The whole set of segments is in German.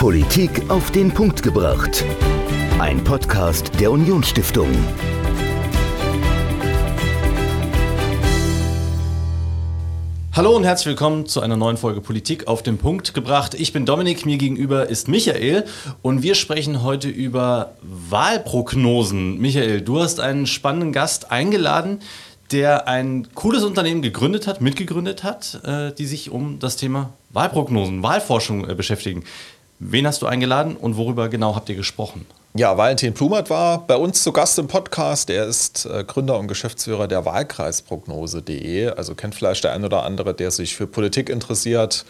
Politik auf den Punkt gebracht. Ein Podcast der Unionsstiftung. Hallo und herzlich willkommen zu einer neuen Folge Politik auf den Punkt gebracht. Ich bin Dominik, mir gegenüber ist Michael und wir sprechen heute über Wahlprognosen. Michael, du hast einen spannenden Gast eingeladen, der ein cooles Unternehmen gegründet hat, mitgegründet hat, äh, die sich um das Thema Wahlprognosen, Wahlforschung äh, beschäftigen. Wen hast du eingeladen und worüber genau habt ihr gesprochen? Ja, Valentin Plumert war bei uns zu Gast im Podcast. Er ist äh, Gründer und Geschäftsführer der Wahlkreisprognose.de. Also kennt vielleicht der ein oder andere, der sich für Politik interessiert.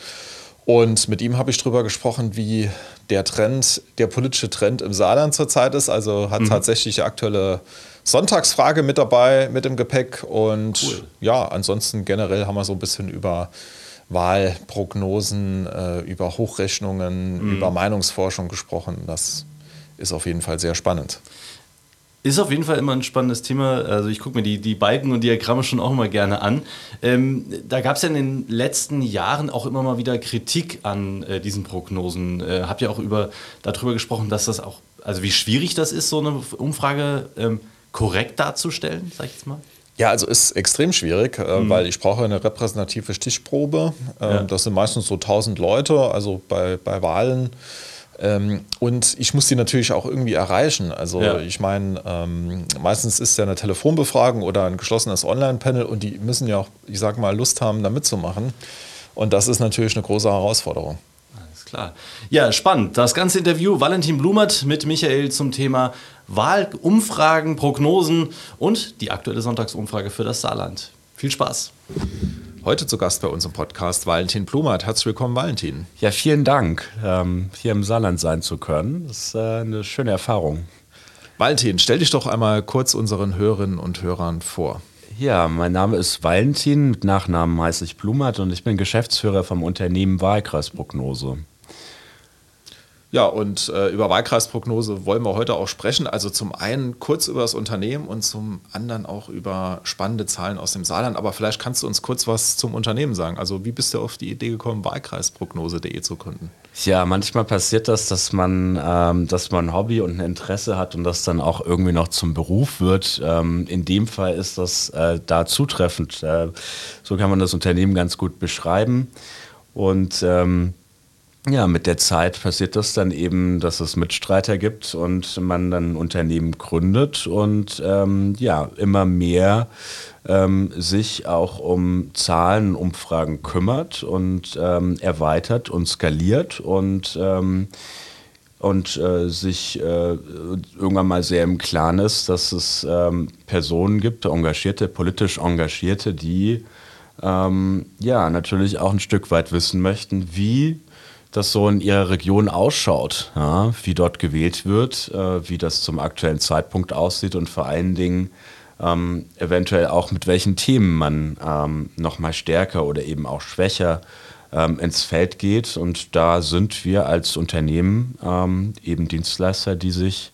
Und mit ihm habe ich darüber gesprochen, wie der Trend, der politische Trend im Saarland zurzeit ist. Also hat mhm. tatsächlich die aktuelle Sonntagsfrage mit dabei, mit im Gepäck. Und cool. ja, ansonsten generell haben wir so ein bisschen über Wahlprognosen, äh, über Hochrechnungen, mhm. über Meinungsforschung gesprochen. Das ist auf jeden Fall sehr spannend. Ist auf jeden Fall immer ein spannendes Thema. Also ich gucke mir die, die Balken und Diagramme schon auch immer gerne an. Ähm, da gab es ja in den letzten Jahren auch immer mal wieder Kritik an äh, diesen Prognosen. Äh, habt ihr auch über, darüber gesprochen, dass das auch, also wie schwierig das ist, so eine Umfrage ähm, korrekt darzustellen, sag ich jetzt mal? Ja, also ist extrem schwierig, äh, mhm. weil ich brauche eine repräsentative Stichprobe. Äh, ja. Das sind meistens so 1000 Leute, also bei, bei Wahlen ähm, und ich muss die natürlich auch irgendwie erreichen. Also ja. ich meine, ähm, meistens ist ja eine Telefonbefragung oder ein geschlossenes Online-Panel und die müssen ja auch, ich sag mal, Lust haben, da mitzumachen. Und das ist natürlich eine große Herausforderung. Klar. Ja, spannend. Das ganze Interview Valentin Blumert mit Michael zum Thema Wahlumfragen, Prognosen und die aktuelle Sonntagsumfrage für das Saarland. Viel Spaß. Heute zu Gast bei uns im Podcast Valentin Blumert. Herzlich willkommen, Valentin. Ja, vielen Dank, ähm, hier im Saarland sein zu können. Das ist äh, eine schöne Erfahrung. Valentin, stell dich doch einmal kurz unseren Hörerinnen und Hörern vor. Ja, mein Name ist Valentin, mit Nachnamen heiße ich Blumert und ich bin Geschäftsführer vom Unternehmen Wahlkreisprognose. Ja, und äh, über Wahlkreisprognose wollen wir heute auch sprechen. Also zum einen kurz über das Unternehmen und zum anderen auch über spannende Zahlen aus dem Saarland. Aber vielleicht kannst du uns kurz was zum Unternehmen sagen. Also wie bist du auf die Idee gekommen, Wahlkreisprognose.de zu gründen? Ja, manchmal passiert das, dass man, ähm, dass man ein Hobby und ein Interesse hat und das dann auch irgendwie noch zum Beruf wird. Ähm, in dem Fall ist das äh, da zutreffend. Äh, so kann man das Unternehmen ganz gut beschreiben. Und ähm, ja, mit der Zeit passiert das dann eben, dass es Mitstreiter gibt und man dann ein Unternehmen gründet und ähm, ja, immer mehr ähm, sich auch um Zahlen, Umfragen kümmert und ähm, erweitert und skaliert und ähm, und äh, sich äh, irgendwann mal sehr im Klaren ist, dass es ähm, Personen gibt, engagierte, politisch engagierte, die ähm, ja natürlich auch ein Stück weit wissen möchten, wie das so in ihrer Region ausschaut, ja, wie dort gewählt wird, äh, wie das zum aktuellen Zeitpunkt aussieht und vor allen Dingen ähm, eventuell auch mit welchen Themen man ähm, noch mal stärker oder eben auch schwächer ähm, ins Feld geht. Und da sind wir als Unternehmen ähm, eben Dienstleister, die sich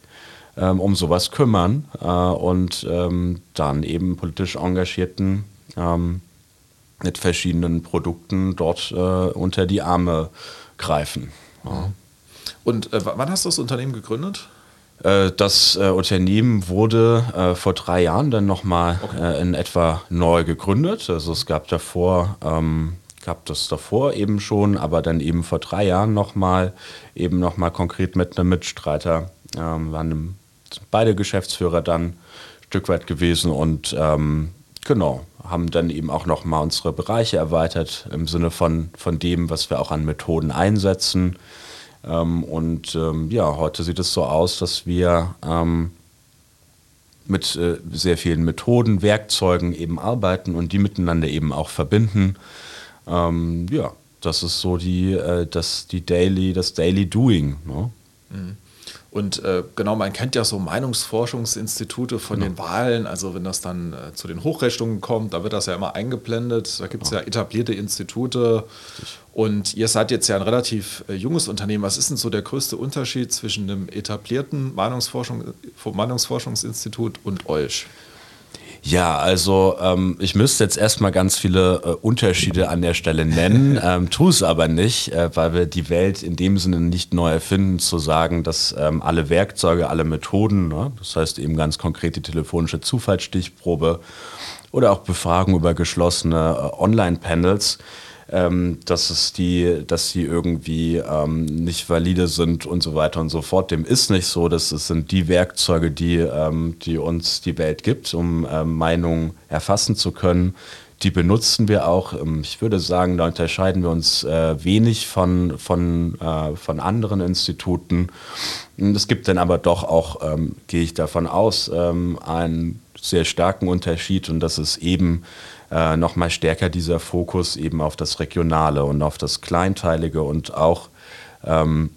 ähm, um sowas kümmern äh, und ähm, dann eben politisch engagierten mit verschiedenen Produkten dort äh, unter die Arme greifen. Ja. Und äh, wann hast du das Unternehmen gegründet? Äh, das äh, Unternehmen wurde äh, vor drei Jahren dann nochmal okay. Äh, in etwa neu gegründet. Also es gab davor, ähm, gab das davor eben schon, aber dann eben vor drei Jahren nochmal, eben nochmal konkret mit einem Mitstreiter. Ähm, waren beide Geschäftsführer dann ein Stück weit gewesen und ähm, genau, haben dann eben auch nochmal unsere Bereiche erweitert im Sinne von, von dem, was wir auch an Methoden einsetzen. Ähm, und ähm, ja, heute sieht es so aus, dass wir ähm, mit äh, sehr vielen Methoden, Werkzeugen eben arbeiten und die miteinander eben auch verbinden. Ähm, ja, das ist so die, äh, das, die Daily, das Daily Doing. Ne? Mhm. Und äh, genau, man kennt ja so Meinungsforschungsinstitute von genau. den Wahlen. Also wenn das dann äh, zu den Hochrechnungen kommt, da wird das ja immer eingeblendet. Da gibt es ja. ja etablierte Institute. Richtig. Und ihr seid jetzt ja ein relativ äh, junges Unternehmen. Was ist denn so der größte Unterschied zwischen einem etablierten Meinungsforschung, Meinungsforschungsinstitut und euch? Ja, also ähm, ich müsste jetzt erstmal ganz viele äh, Unterschiede an der Stelle nennen, ähm, tue es aber nicht, äh, weil wir die Welt in dem Sinne nicht neu erfinden, zu sagen, dass ähm, alle Werkzeuge, alle Methoden, ne, das heißt eben ganz konkret die telefonische Zufallsstichprobe oder auch Befragung über geschlossene äh, Online-Panels, ähm, dass es die, dass sie irgendwie ähm, nicht valide sind und so weiter und so fort. Dem ist nicht so. Das, das sind die Werkzeuge, die, ähm, die uns die Welt gibt, um ähm, Meinungen erfassen zu können. Die benutzen wir auch. Ähm, ich würde sagen, da unterscheiden wir uns äh, wenig von, von, äh, von anderen Instituten. Es gibt dann aber doch auch, ähm, gehe ich davon aus, einen sehr starken Unterschied und das ist eben äh, nochmal stärker dieser Fokus eben auf das Regionale und auf das Kleinteilige und auch ähm,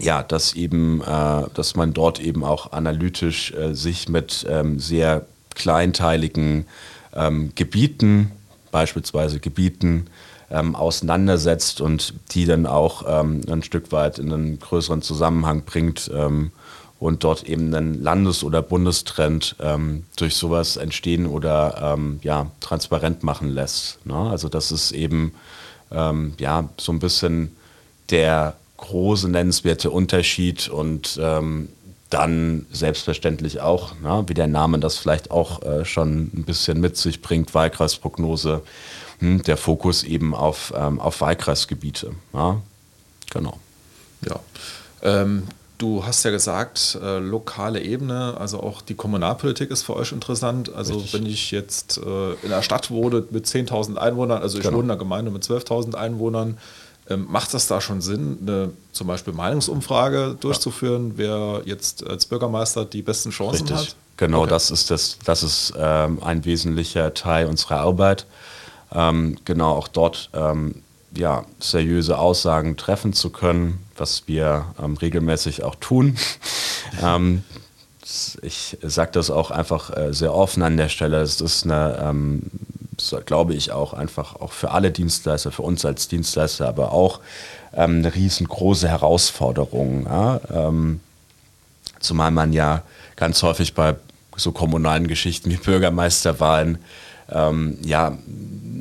ja, dass eben, äh, dass man dort eben auch analytisch äh, sich mit ähm, sehr kleinteiligen ähm, Gebieten, beispielsweise Gebieten, ähm, auseinandersetzt und die dann auch ähm, ein Stück weit in einen größeren Zusammenhang bringt ähm, und dort eben einen Landes- oder Bundestrend ähm, durch sowas entstehen oder ähm, ja, transparent machen lässt. Ne? Also das ist eben ähm, ja, so ein bisschen der große nennenswerte Unterschied und ähm, dann selbstverständlich auch, ne, wie der Name das vielleicht auch äh, schon ein bisschen mit sich bringt, Wahlkreisprognose, hm, der Fokus eben auf, ähm, auf Wahlkreisgebiete. Ja? Genau. Ja. Ähm, Du hast ja gesagt, äh, lokale Ebene, also auch die Kommunalpolitik ist für euch interessant. Also Richtig. wenn ich jetzt äh, in einer Stadt wohne mit 10.000 Einwohnern, also ich genau. wohne in einer Gemeinde mit 12.000 Einwohnern, ähm, macht das da schon Sinn, eine zum Beispiel Meinungsumfrage durchzuführen, ja. wer jetzt als Bürgermeister die besten Chancen Richtig. hat? Genau, okay. das ist, das, das ist ähm, ein wesentlicher Teil unserer Arbeit. Ähm, genau, auch dort ähm, ja, seriöse Aussagen treffen zu können, was wir ähm, regelmäßig auch tun. ähm, ich sage das auch einfach äh, sehr offen an der Stelle. Es ist eine, ähm, glaube ich, auch einfach auch für alle Dienstleister, für uns als Dienstleister, aber auch ähm, eine riesengroße Herausforderung. Ja? Ähm, zumal man ja ganz häufig bei so kommunalen Geschichten wie Bürgermeisterwahlen ähm, ja,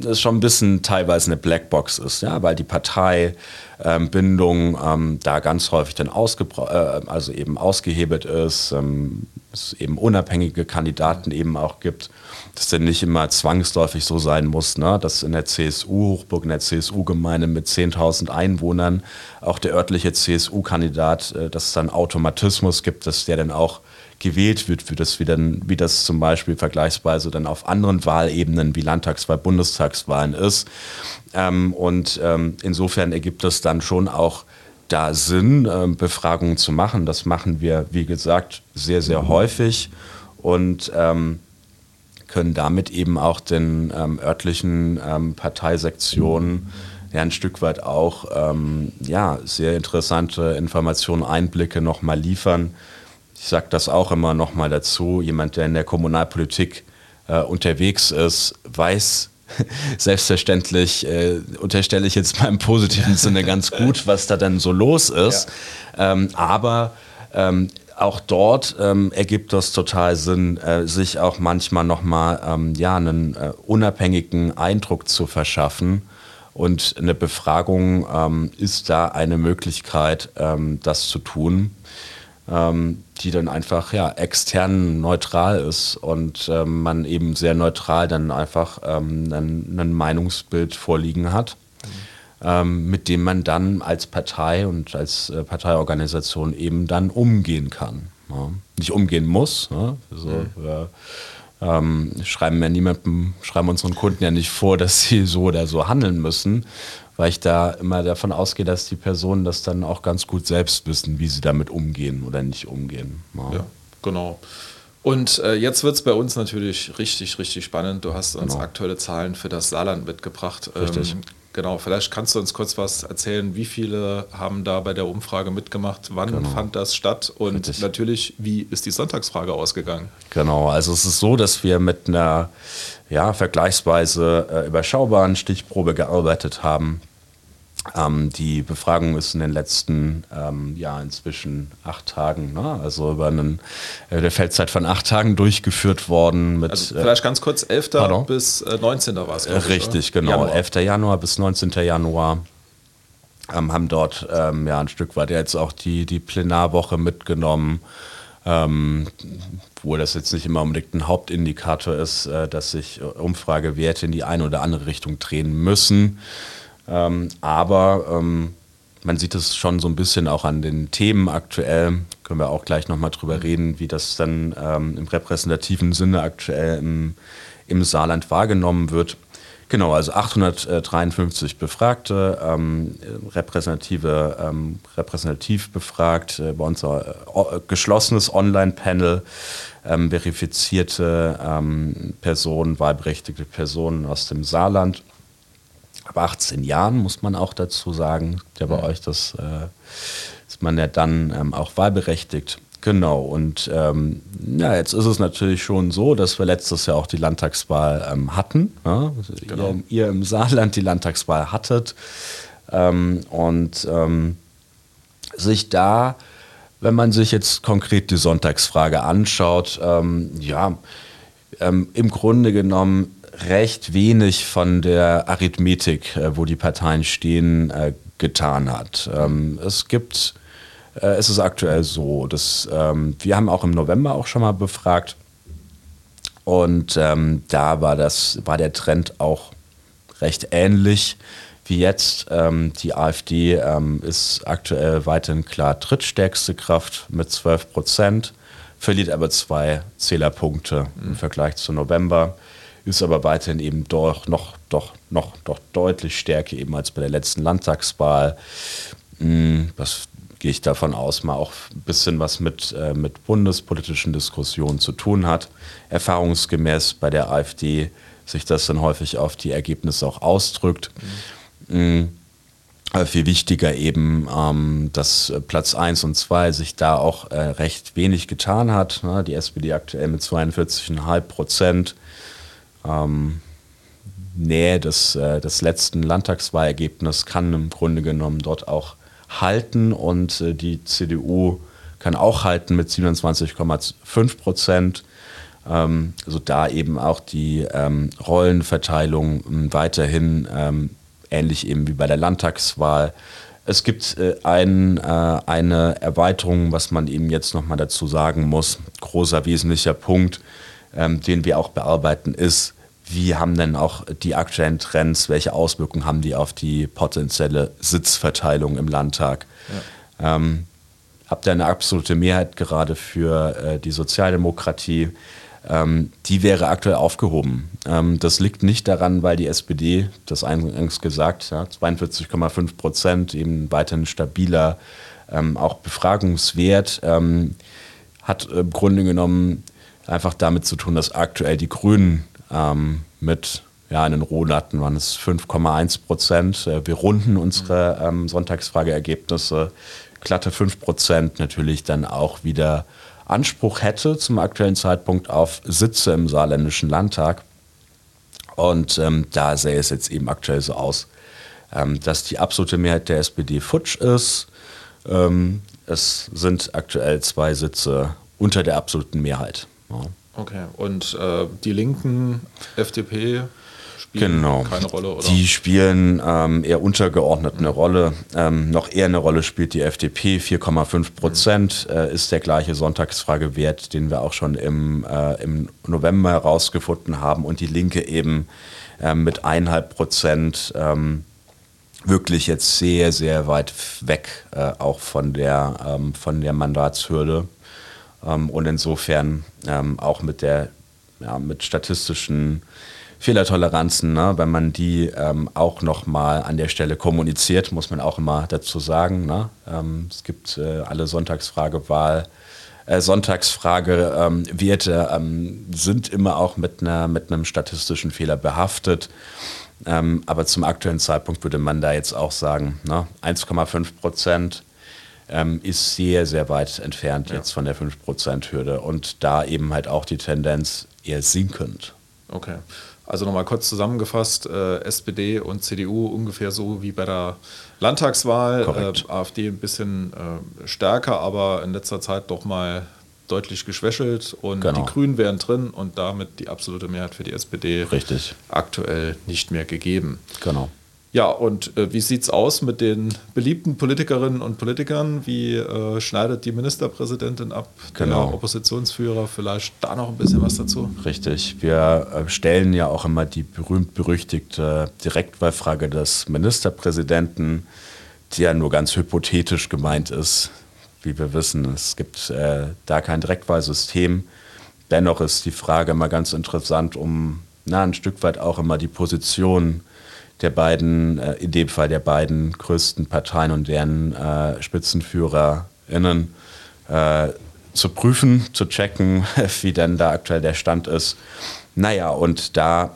das schon ein bisschen teilweise eine Blackbox ist, ja, weil die Parteibindung ähm, da ganz häufig dann äh, also eben ausgehebelt ist, ähm, es eben unabhängige Kandidaten eben auch gibt, dass denn nicht immer zwangsläufig so sein muss, ne, dass in der CSU, Hochburg, in der CSU-Gemeinde mit 10.000 Einwohnern auch der örtliche CSU-Kandidat, äh, dass es dann Automatismus gibt, dass der dann auch gewählt wird, wie das, wie, dann, wie das zum Beispiel vergleichsweise dann auf anderen Wahlebenen wie Landtagswahl, Bundestagswahlen ist. Ähm, und ähm, insofern ergibt es dann schon auch da Sinn, äh, Befragungen zu machen. Das machen wir, wie gesagt, sehr, sehr häufig und ähm, können damit eben auch den ähm, örtlichen ähm, Parteisektionen ja ein Stück weit auch ähm, ja, sehr interessante Informationen, Einblicke nochmal liefern ich sage das auch immer noch mal dazu, jemand, der in der Kommunalpolitik äh, unterwegs ist, weiß selbstverständlich, äh, unterstelle ich jetzt mal im positiven Sinne ganz gut, was da dann so los ist. Ja. Ähm, aber ähm, auch dort ähm, ergibt das total Sinn, äh, sich auch manchmal nochmal ähm, ja, einen äh, unabhängigen Eindruck zu verschaffen. Und eine Befragung ähm, ist da eine Möglichkeit, ähm, das zu tun ähm, die dann einfach ja, extern neutral ist und ähm, man eben sehr neutral dann einfach ähm, ein, ein, Meinungsbild vorliegen hat, mhm. mit dem man dann als Partei und als äh, Parteiorganisation eben dann umgehen kann. Ja. Nicht umgehen muss. Ne? Also, mhm. wir, ähm, schreiben ja niemandem, schreiben unseren Kunden ja nicht vor, dass sie so oder so handeln müssen, weil ich da immer davon ausgehe, dass die Personen das dann auch ganz gut selbst wissen, wie sie damit umgehen oder nicht umgehen. Ja, ja genau. Und äh, jetzt wird es bei uns natürlich richtig, richtig spannend. Du hast uns genau. aktuelle Zahlen für das Saarland mitgebracht. Richtig. Ähm, genau, vielleicht kannst du uns kurz was erzählen. Wie viele haben da bei der Umfrage mitgemacht? Wann genau. fand das statt? Und Richtig. natürlich, wie ist die Sonntagsfrage ausgegangen? Genau, also es ist so, dass wir mit einer ja, vergleichsweise äh, überschaubaren Stichprobe gearbeitet haben. Ähm, die Befragung ist in den letzten ähm, ja inzwischen acht Tagen, ne? also über einen, äh, der Feldzeit von acht Tagen durchgeführt worden. Mit, also vielleicht ganz kurz, 11. Pardon? bis äh, 19. war es. Richtig, genau. Januar. 11. Januar bis 19. Januar. Ähm, haben dort ähm, ja ein Stück weit jetzt auch die, die Plenarwoche mitgenommen. Ähm, wo das jetzt nicht immer unbedingt ein Hauptindikator ist, äh, dass sich Umfragewerte in die eine oder andere Richtung drehen müssen. Ähm, aber ähm, man sieht es schon so ein bisschen auch an den Themen aktuell. Können wir auch gleich nochmal drüber reden, wie das dann ähm, im repräsentativen Sinne aktuell im, im Saarland wahrgenommen wird. Genau, also 853 Befragte, ähm, repräsentative, ähm, repräsentativ befragt, äh, bei uns äh, geschlossenes Online-Panel, ähm, verifizierte ähm, Personen, wahlberechtigte Personen aus dem Saarland ab 18 Jahren, muss man auch dazu sagen. Ja, bei mhm. euch das äh, ist man ja dann ähm, auch wahlberechtigt. Genau, und ähm, ja, jetzt ist es natürlich schon so, dass wir letztes Jahr auch die Landtagswahl ähm, hatten. Ja? Also genau. ihr, ihr, im Saarland die Landtagswahl hattet. Ähm, und ähm, sich da, wenn man sich jetzt konkret die Sonntagsfrage anschaut, ähm, ja, ähm, im Grunde genommen recht wenig von der Arithmetik, äh, wo die Parteien stehen, äh, getan hat. Es gibt, äh, es ist aktuell so, dass ähm, wir haben auch im November auch schon mal befragt und ähm, da war das, war der Trend auch recht ähnlich wie jetzt. Ähm, die AfD ähm, ist aktuell weiterhin klar drittstärkste Kraft mit 12 Prozent, verliert aber zwei Zählerpunkte mhm. im Vergleich zu November ist aber weiterhin eben doch noch, doch, noch, doch deutlich stärker eben als bei der letzten Landtagswahl. Hm, das gehe ich davon aus, mal auch ein bisschen was mit, äh, mit bundespolitischen Diskussionen zu tun hat. Erfahrungsgemäß bei der AfD sich das dann häufig auf die Ergebnisse auch ausdrückt. Mhm. Aber viel wichtiger eben, ähm, dass Platz 1 und 2 sich da auch äh, recht wenig getan hat. Ne? Die SPD aktuell mit 42,5 Prozent ähm, Nähe des, äh, des letzten Landtagswahlergebnisses kann im Grunde genommen dort auch halten und äh, die CDU kann auch halten mit 27,5 Prozent. Ähm, also da eben auch die ähm, Rollenverteilung ähm, weiterhin ähm, ähnlich eben wie bei der Landtagswahl. Es gibt äh, ein, äh, eine Erweiterung, was man eben jetzt nochmal dazu sagen muss. Großer wesentlicher Punkt ähm, den wir auch bearbeiten, ist, wie haben denn auch die aktuellen Trends, welche Auswirkungen haben die auf die potenzielle Sitzverteilung im Landtag? Ja. Ähm, habt ihr eine absolute Mehrheit gerade für äh, die Sozialdemokratie? Ähm, die wäre aktuell aufgehoben. Ähm, das liegt nicht daran, weil die SPD, das eingangs gesagt, ja, 42,5 Prozent, eben weiterhin stabiler, ähm, auch Befragungswert, ähm, hat im Grunde genommen einfach damit zu tun, dass aktuell die Grünen ähm, mit ja, in den Rohdaten waren es 5,1 Prozent. Äh, wir runden unsere ähm, Sonntagsfrageergebnisse glatte 5 Prozent natürlich dann auch wieder Anspruch hätte zum aktuellen Zeitpunkt auf Sitze im saarländischen Landtag. Und ähm, da sähe es jetzt eben aktuell so aus, ähm, dass die absolute Mehrheit der SPD futsch ist. Ähm, es sind aktuell zwei Sitze unter der absoluten Mehrheit. Ja. Okay, und äh, die Linken, FDP, spielen genau. keine Rolle, oder? Die spielen ähm, eher untergeordnet eine Rolle. Ähm, noch eher eine Rolle spielt die FDP. 4,5 Prozent mhm. äh, ist der gleiche Sonntagsfragewert, den wir auch schon im, äh, im November herausgefunden haben. Und die Linke eben äh, mit 1,5 Prozent ähm, wirklich jetzt sehr, sehr weit weg, äh, auch von der, ähm, von der Mandatshürde. Ähm, und insofern ähm, auch mit der ja, mit statistischen Fehlertoleranzen, ne? wenn man die ähm, auch nochmal an der Stelle kommuniziert, muss man auch immer dazu sagen. Ne? Ähm, es gibt äh, alle Sonntagsfragewahl, äh, Sonntagsfragewerte ähm, sind immer auch mit, einer, mit einem statistischen Fehler behaftet. Ähm, aber zum aktuellen Zeitpunkt würde man da jetzt auch sagen, ne? 1,5 Prozent ähm, ist sehr, sehr weit entfernt ja. jetzt von der 5%-Hürde und da eben halt auch die Tendenz eher sinkend. Okay. Also nochmal kurz zusammengefasst, äh, SPD und CDU ungefähr so wie bei der Landtagswahl. Äh, AfD ein bisschen äh, stärker, aber in letzter Zeit doch mal deutlich geschwächelt und genau. die Grünen wären drin und damit die absolute Mehrheit für die SPD Richtig. aktuell nicht mehr gegeben. Genau. Ja, und äh, wie sieht es aus mit den beliebten Politikerinnen und Politikern? Wie äh, schneidet die Ministerpräsidentin ab? Genau. Der Oppositionsführer, vielleicht da noch ein bisschen was dazu? Richtig. Wir äh, stellen ja auch immer die berühmt-berüchtigte Direktwahlfrage des Ministerpräsidenten, die ja nur ganz hypothetisch gemeint ist. Wie wir wissen, es gibt äh, da kein Direktwahlsystem. Dennoch ist die Frage immer ganz interessant, um na, ein Stück weit auch immer die Position der beiden, äh, in dem Fall der beiden größten Parteien und deren äh, SpitzenführerInnen äh, zu prüfen, zu checken, wie denn da aktuell der Stand ist. Naja, und da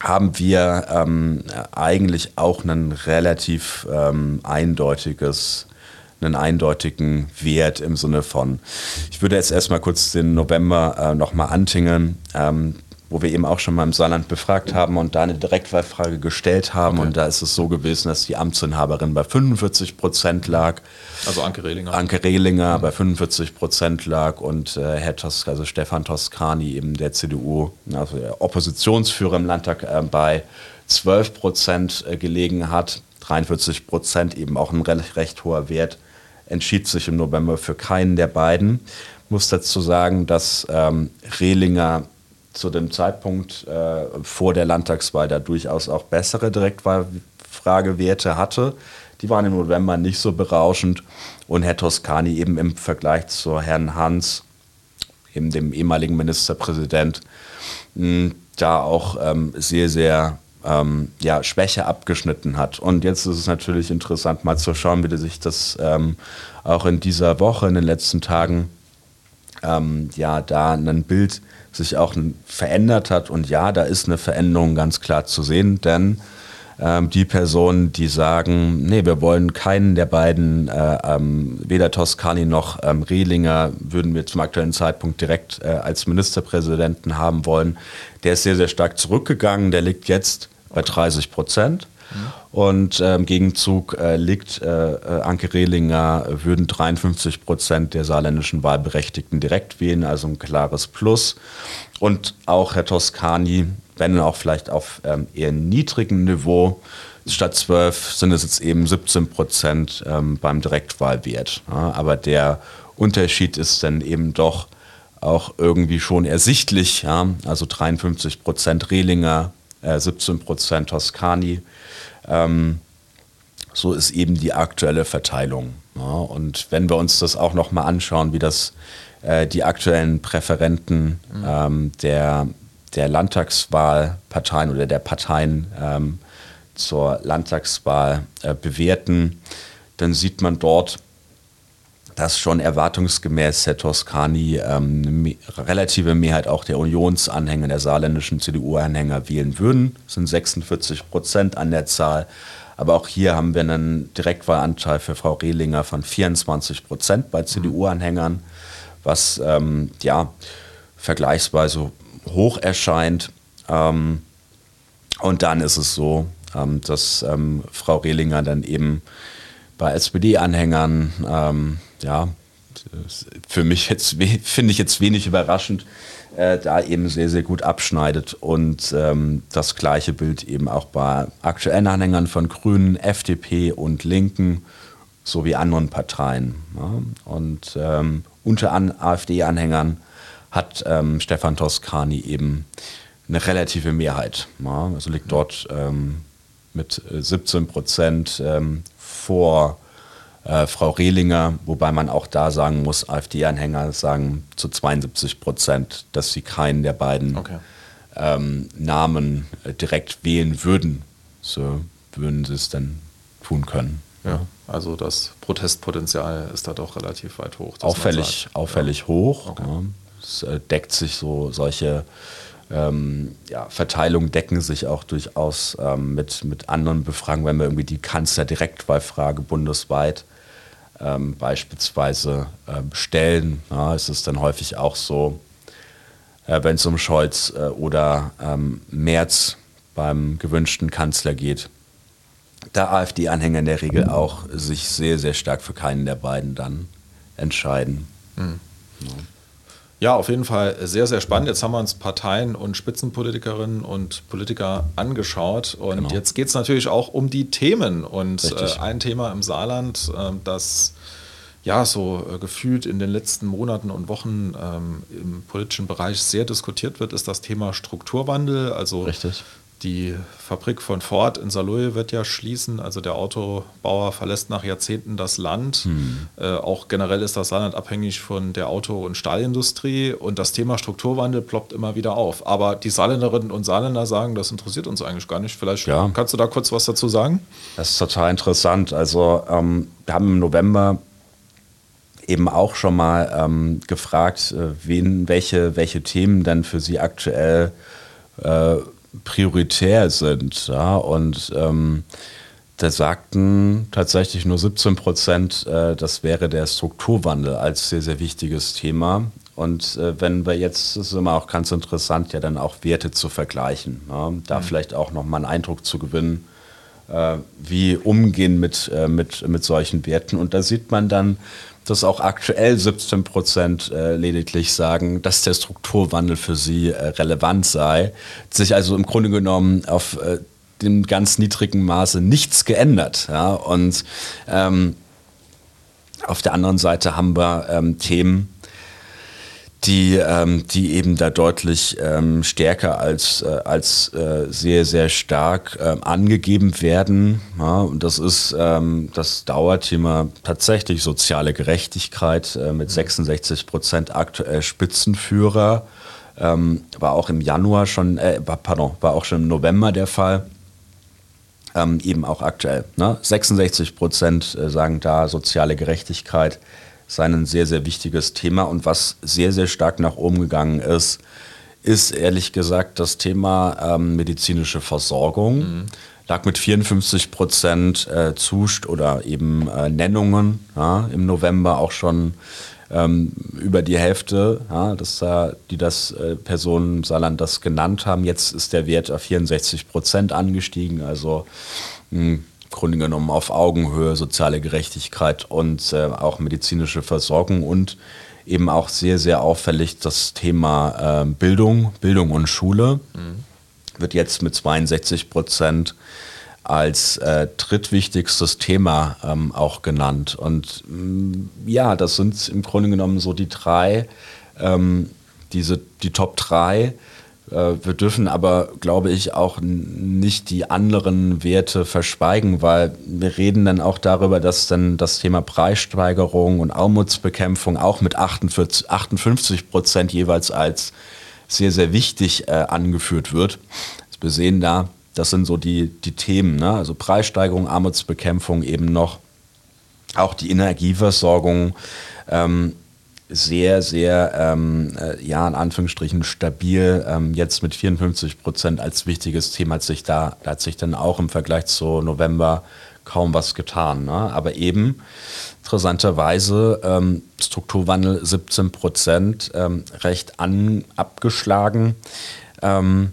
haben wir ähm, eigentlich auch ein relativ ähm, eindeutiges einen eindeutigen Wert im Sinne von, ich würde jetzt erstmal kurz den November äh, nochmal antingeln. Ähm, wo wir eben auch schon mal im Saarland befragt haben und da eine Direktwahlfrage gestellt haben. Okay. Und da ist es so gewesen, dass die Amtsinhaberin bei 45 Prozent lag. Also Anke Rehlinger. Anke Rehlinger mhm. bei 45 Prozent lag und äh, Herr Tos, also Stefan Toscani, eben der CDU, also der Oppositionsführer im Landtag, äh, bei 12 Prozent äh, gelegen hat. 43 Prozent, eben auch ein recht, recht hoher Wert, entschied sich im November für keinen der beiden. Ich muss dazu sagen, dass ähm, Rehlinger zu dem Zeitpunkt äh, vor der Landtagswahl da durchaus auch bessere Direktwahlfragewerte hatte. Die waren im November nicht so berauschend und Herr Toscani eben im Vergleich zu Herrn Hans, eben dem ehemaligen Ministerpräsident, mh, da auch ähm, sehr, sehr ähm, ja, Schwäche abgeschnitten hat. Und jetzt ist es natürlich interessant, mal zu schauen, wie sich das ähm, auch in dieser Woche, in den letzten Tagen, ähm, ja, da ein Bild sich auch verändert hat. Und ja, da ist eine Veränderung ganz klar zu sehen, denn ähm, die Personen, die sagen, nee, wir wollen keinen der beiden, äh, ähm, weder Toscani noch ähm, Rehlinger, würden wir zum aktuellen Zeitpunkt direkt äh, als Ministerpräsidenten haben wollen, der ist sehr, sehr stark zurückgegangen. Der liegt jetzt bei 30 Prozent. Und äh, im Gegenzug äh, liegt äh, äh Anke Rehlinger, würden 53 Prozent der saarländischen Wahlberechtigten direkt wählen, also ein klares Plus. Und auch Herr Toscani, wenn auch vielleicht auf ähm, eher niedrigem Niveau, statt 12 sind es jetzt eben 17 Prozent ähm, beim Direktwahlwert. Ja, aber der Unterschied ist dann eben doch auch irgendwie schon ersichtlich. Ja? Also 53 Prozent Rehlinger, äh, 17 Prozent Toscani. Ähm, so ist eben die aktuelle Verteilung. Ja, und wenn wir uns das auch nochmal anschauen, wie das äh, die aktuellen Präferenten mhm. ähm, der, der Landtagswahlparteien oder der Parteien ähm, zur Landtagswahl äh, bewerten, dann sieht man dort, dass schon erwartungsgemäß Herr Toscani ähm, eine relative Mehrheit auch der Unionsanhänger, der saarländischen CDU-Anhänger wählen würden. Das sind 46 Prozent an der Zahl. Aber auch hier haben wir einen Direktwahlanteil für Frau Rehlinger von 24 Prozent bei CDU-Anhängern, was ähm, ja vergleichsweise hoch erscheint. Ähm, und dann ist es so, ähm, dass ähm, Frau Rehlinger dann eben bei SPD-Anhängern ähm, ja, für mich finde ich jetzt wenig überraschend, äh, da eben sehr, sehr gut abschneidet. Und ähm, das gleiche Bild eben auch bei aktuellen Anhängern von Grünen, FDP und Linken sowie anderen Parteien. Ja. Und ähm, unter AfD-Anhängern hat ähm, Stefan Toscani eben eine relative Mehrheit. Ja. Also liegt dort ähm, mit 17 Prozent ähm, vor äh, Frau Rehlinger, wobei man auch da sagen muss, AfD-Anhänger sagen zu 72 Prozent, dass sie keinen der beiden okay. ähm, Namen äh, direkt wählen würden. So würden sie es dann tun können. Ja, also das Protestpotenzial ist da doch relativ weit hoch. Auffällig, auffällig ja. hoch. Okay. Ja. Es äh, deckt sich so solche ähm, ja, Verteilungen decken sich auch durchaus ähm, mit, mit anderen Befragungen, wenn wir irgendwie die Kanzlerdirektwahlfrage bundesweit ähm, beispielsweise äh, stellen, ja, ist es dann häufig auch so, äh, wenn es um Scholz äh, oder ähm, Merz beim gewünschten Kanzler geht. Da AfD-Anhänger in der Regel auch sich sehr, sehr stark für keinen der beiden dann entscheiden. Mhm. Ja. Ja, auf jeden Fall sehr, sehr spannend. Jetzt haben wir uns Parteien und Spitzenpolitikerinnen und Politiker angeschaut. Und genau. jetzt geht es natürlich auch um die Themen. Und äh, ein Thema im Saarland, äh, das ja so äh, gefühlt in den letzten Monaten und Wochen ähm, im politischen Bereich sehr diskutiert wird, ist das Thema Strukturwandel. Also Richtig. Die Fabrik von Ford in Saarlouis wird ja schließen. Also der Autobauer verlässt nach Jahrzehnten das Land. Hm. Äh, auch generell ist das Saarland abhängig von der Auto- und Stahlindustrie. Und das Thema Strukturwandel ploppt immer wieder auf. Aber die Saarländerinnen und Saarländer sagen, das interessiert uns eigentlich gar nicht. Vielleicht ja. kannst du da kurz was dazu sagen? Das ist total interessant. Also ähm, wir haben im November eben auch schon mal ähm, gefragt, äh, wen, welche, welche Themen dann für Sie aktuell äh, prioritär sind. Ja? Und ähm, da sagten tatsächlich nur 17 Prozent, äh, das wäre der Strukturwandel als sehr, sehr wichtiges Thema. Und äh, wenn wir jetzt, das ist immer auch ganz interessant, ja dann auch Werte zu vergleichen, ja? da mhm. vielleicht auch nochmal einen Eindruck zu gewinnen, äh, wie umgehen mit, äh, mit, mit solchen Werten. Und da sieht man dann, dass auch aktuell 17 Prozent äh, lediglich sagen, dass der Strukturwandel für sie äh, relevant sei, sich also im Grunde genommen auf äh, dem ganz niedrigen Maße nichts geändert. Ja? Und ähm, auf der anderen Seite haben wir ähm, Themen, die, ähm, die eben da deutlich ähm, stärker als, äh, als äh, sehr, sehr stark äh, angegeben werden. Ja, und das ist ähm, das Dauerthema tatsächlich soziale Gerechtigkeit äh, mit 66 Prozent aktuell Spitzenführer. Ähm, war auch im Januar schon, äh, pardon, war auch schon im November der Fall. Ähm, eben auch aktuell. Ne? 66 Prozent äh, sagen da soziale Gerechtigkeit sein ein sehr, sehr wichtiges Thema. Und was sehr, sehr stark nach oben gegangen ist, ist ehrlich gesagt das Thema ähm, medizinische Versorgung. Mhm. Lag mit 54 Prozent äh, Zust oder eben äh, Nennungen ja, im November auch schon ähm, über die Hälfte, ja, dass, äh, die das äh, Personen Saarland das genannt haben. Jetzt ist der Wert auf 64 Prozent angestiegen. Also mh, Grunde genommen auf Augenhöhe soziale Gerechtigkeit und äh, auch medizinische Versorgung und eben auch sehr, sehr auffällig das Thema äh, Bildung, Bildung und Schule mhm. wird jetzt mit 62 Prozent als äh, drittwichtigstes Thema ähm, auch genannt. Und mh, mm, ja, das sind im Grunde genommen so die drei, ähm, diese, die Top drei wir dürfen aber, glaube ich, auch nicht die anderen Werte verschweigen, weil wir reden dann auch darüber, dass dann das Thema Preissteigerung und Armutsbekämpfung auch mit 48, 58 Prozent jeweils als sehr, sehr wichtig äh, angeführt wird. Wir sehen da, das sind so die, die Themen, ne? also Preissteigerung, Armutsbekämpfung eben noch, auch die Energieversorgung. Ähm, sehr, sehr, ähm, äh, ja, in Anführungsstrichen stabil, ähm, jetzt mit 54 Prozent als wichtiges Thema hat sich da, da hat sich dann auch im Vergleich zu November kaum was getan. Ne? Aber eben interessanterweise ähm, Strukturwandel 17 Prozent, ähm, recht an, abgeschlagen. Ähm,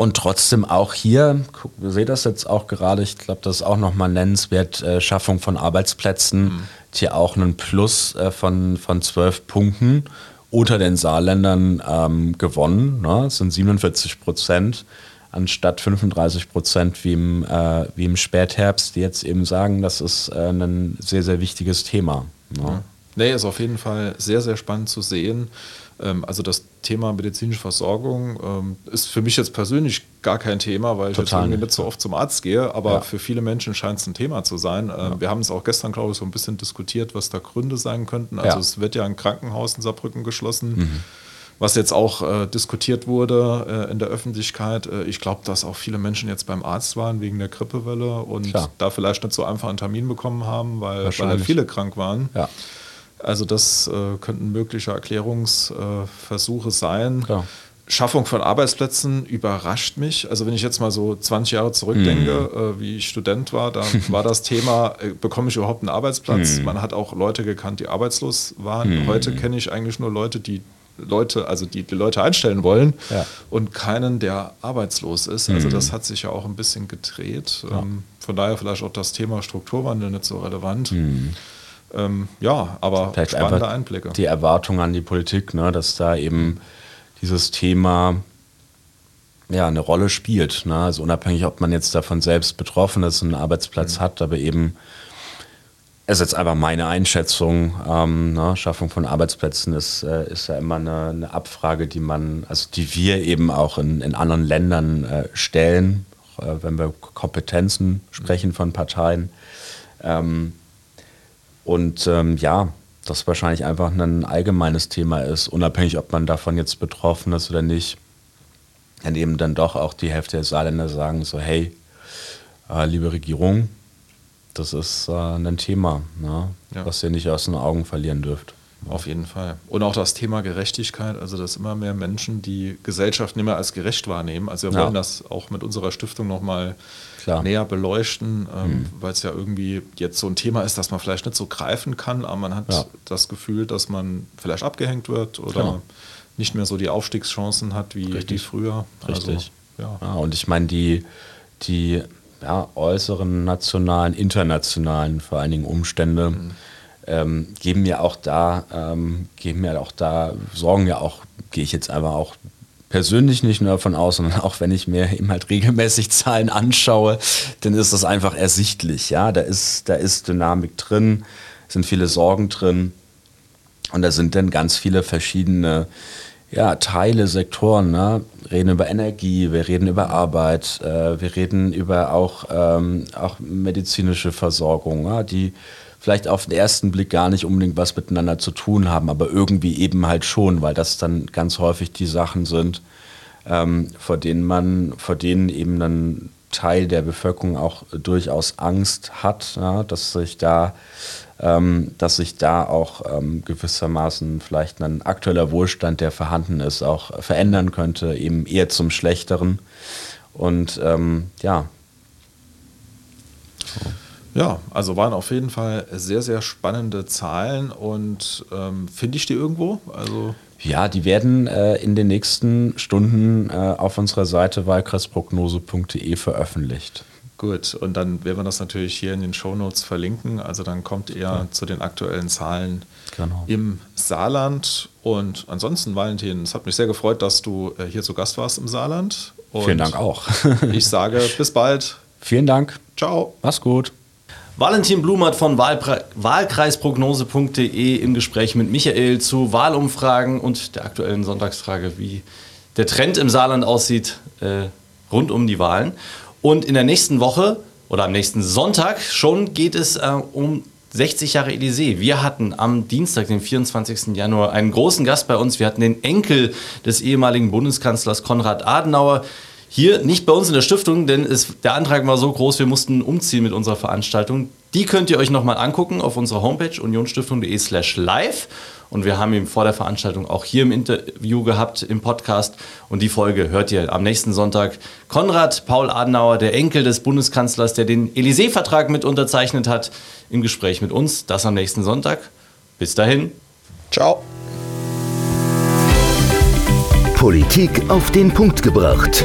und trotzdem auch hier, wir sehen das jetzt auch gerade, ich glaube, das ist auch nochmal nennenswert, äh, Schaffung von Arbeitsplätzen. Mhm hier auch einen Plus äh, von, von 12 Punkten unter den Saarländern ähm, gewonnen. Ne? Das sind 47 Prozent anstatt 35 Prozent wie im, äh, wie im Spätherbst, die jetzt eben sagen, das ist äh, ein sehr, sehr wichtiges Thema. Ne? Ja. Nee, ist auf jeden Fall sehr, sehr spannend zu sehen. Ähm, also das Thema medizinische Versorgung ähm, ist für mich jetzt persönlich gar kein Thema, weil Total ich jetzt irgendwie nicht so oft zum Arzt gehe, aber ja. für viele Menschen scheint es ein Thema zu sein. Ähm, ja. Wir haben es auch gestern, glaube ich, so ein bisschen diskutiert, was da Gründe sein könnten. Also ja. es wird ja ein Krankenhaus in Saarbrücken geschlossen. Mhm was jetzt auch äh, diskutiert wurde äh, in der Öffentlichkeit. Äh, ich glaube, dass auch viele Menschen jetzt beim Arzt waren wegen der Grippewelle und Klar. da vielleicht nicht so einfach einen Termin bekommen haben, weil, weil viele krank waren. Ja. Also das äh, könnten mögliche Erklärungsversuche sein. Klar. Schaffung von Arbeitsplätzen überrascht mich. Also wenn ich jetzt mal so 20 Jahre zurückdenke, mhm. äh, wie ich Student war, da war das Thema, äh, bekomme ich überhaupt einen Arbeitsplatz? Mhm. Man hat auch Leute gekannt, die arbeitslos waren. Mhm. Heute kenne ich eigentlich nur Leute, die Leute, also die, die Leute einstellen wollen Ja. und keinen, der arbeitslos ist. Also das hat sich ja auch ein bisschen gedreht. Ähm, von daher vielleicht auch das Thema Strukturwandel nicht so relevant. Ähm, ja, aber Vielleicht spannende Einblicke. die Erwartung an die Politik, ne, dass da eben dieses Thema ja, eine Rolle spielt. Ne? Also unabhängig, ob man jetzt davon selbst betroffen ist, einen Arbeitsplatz hat, aber eben, es ist jetzt einfach meine Einschätzung, ähm, ne? Schaffung von Arbeitsplätzen ist, äh, ist ja immer eine, eine Abfrage, die man, also die wir eben auch in, in anderen Ländern äh, stellen, äh, wenn wir Kompetenzen sprechen von Parteien. Ähm, und ähm, ja, das wahrscheinlich einfach ein allgemeines Thema ist, unabhängig, ob man davon jetzt betroffen ist oder nicht. Dann eben dann doch auch die Hälfte der Saarländer sagen so, hey, äh, liebe Regierung, das ist äh, ein Thema, ne, Ja. was ihr nicht aus den Augen verlieren dürft. Auf jeden Fall. Und auch das Thema Gerechtigkeit, also dass immer mehr Menschen die Gesellschaft nicht mehr als gerecht wahrnehmen. Also wir Ja. wollen das auch mit unserer Stiftung nochmal näher beleuchten, ähm, weil es ja irgendwie jetzt so ein Thema ist, das man vielleicht nicht so greifen kann, aber man hat Ja. das Gefühl, dass man vielleicht abgehängt wird oder Genau. nicht mehr so die Aufstiegschancen hat wie, Richtig. wie früher. Richtig. Also, ja. Ja, und ich meine, die, die ja, äußeren nationalen, internationalen vor allen Dingen Umstände ähm, geben ja auch da, ähm, geben ja auch da, sorgen ja auch, gehe ich jetzt einfach auch persönlich nicht nur davon aus, sondern auch wenn ich mir eben halt regelmäßig Zahlen anschaue, dann ist das einfach ersichtlich. Ja, da ist, da ist Dynamik drin, sind viele Sorgen drin. Und da sind dann ganz viele verschiedene ja, Teile, Sektoren. Ne? Reden über Energie, wir reden über Arbeit, äh, wir reden über auch, ähm, auch medizinische Versorgung, ja? die vielleicht auf den ersten Blick gar nicht unbedingt was miteinander zu tun haben, aber irgendwie eben halt schon, weil das dann ganz häufig die Sachen sind, ähm, vor denen man, vor denen eben dann Teil der Bevölkerung auch durchaus Angst hat, ja, dass sich da, ähm, dass sich da auch ähm, gewissermaßen vielleicht ein aktueller Wohlstand, der vorhanden ist, auch verändern könnte, eben eher zum Schlechteren. Und ähm, ja, Ja, also waren auf jeden Fall sehr, sehr spannende Zahlen und ähm, finde ich die irgendwo? Also ja, die werden äh, in den nächsten Stunden äh, auf unserer Seite wahlkreisprognose.de veröffentlicht. Gut, und dann werden wir das natürlich hier in den Shownotes verlinken. Also dann kommt ihr zu den aktuellen Zahlen Genau. im Saarland. Und ansonsten, Valentin, es hat mich sehr gefreut, dass du äh, hier zu Gast warst im Saarland. Und Vielen Dank auch. ich sage bis bald. Vielen Dank. Ciao. Mach's gut. Valentin Blumert von Wahlpre Wahlkreisprognose.de im Gespräch mit Michael zu Wahlumfragen und der aktuellen Sonntagsfrage, wie der Trend im Saarland aussieht äh, rund um die Wahlen. Und in der nächsten Woche oder am nächsten Sonntag schon geht es äh, um 60 Jahre Elysée. Wir hatten am Dienstag, den 24. Januar, einen großen Gast bei uns. Wir hatten den Enkel des ehemaligen Bundeskanzlers Konrad Adenauer. Hier nicht bei uns in der Stiftung, denn es, der Antrag war so groß, wir mussten umziehen mit unserer Veranstaltung. Die könnt ihr euch nochmal angucken auf unserer Homepage unionstiftung.de slash live. Und wir haben ihn vor der Veranstaltung auch hier im Interview gehabt, im Podcast. Und die Folge hört ihr am nächsten Sonntag. Konrad Paul Adenauer, der Enkel des Bundeskanzlers, der den Élysée-Vertrag mit unterzeichnet hat, im Gespräch mit uns. Das am nächsten Sonntag. Bis dahin. Ciao. Politik auf den Punkt gebracht.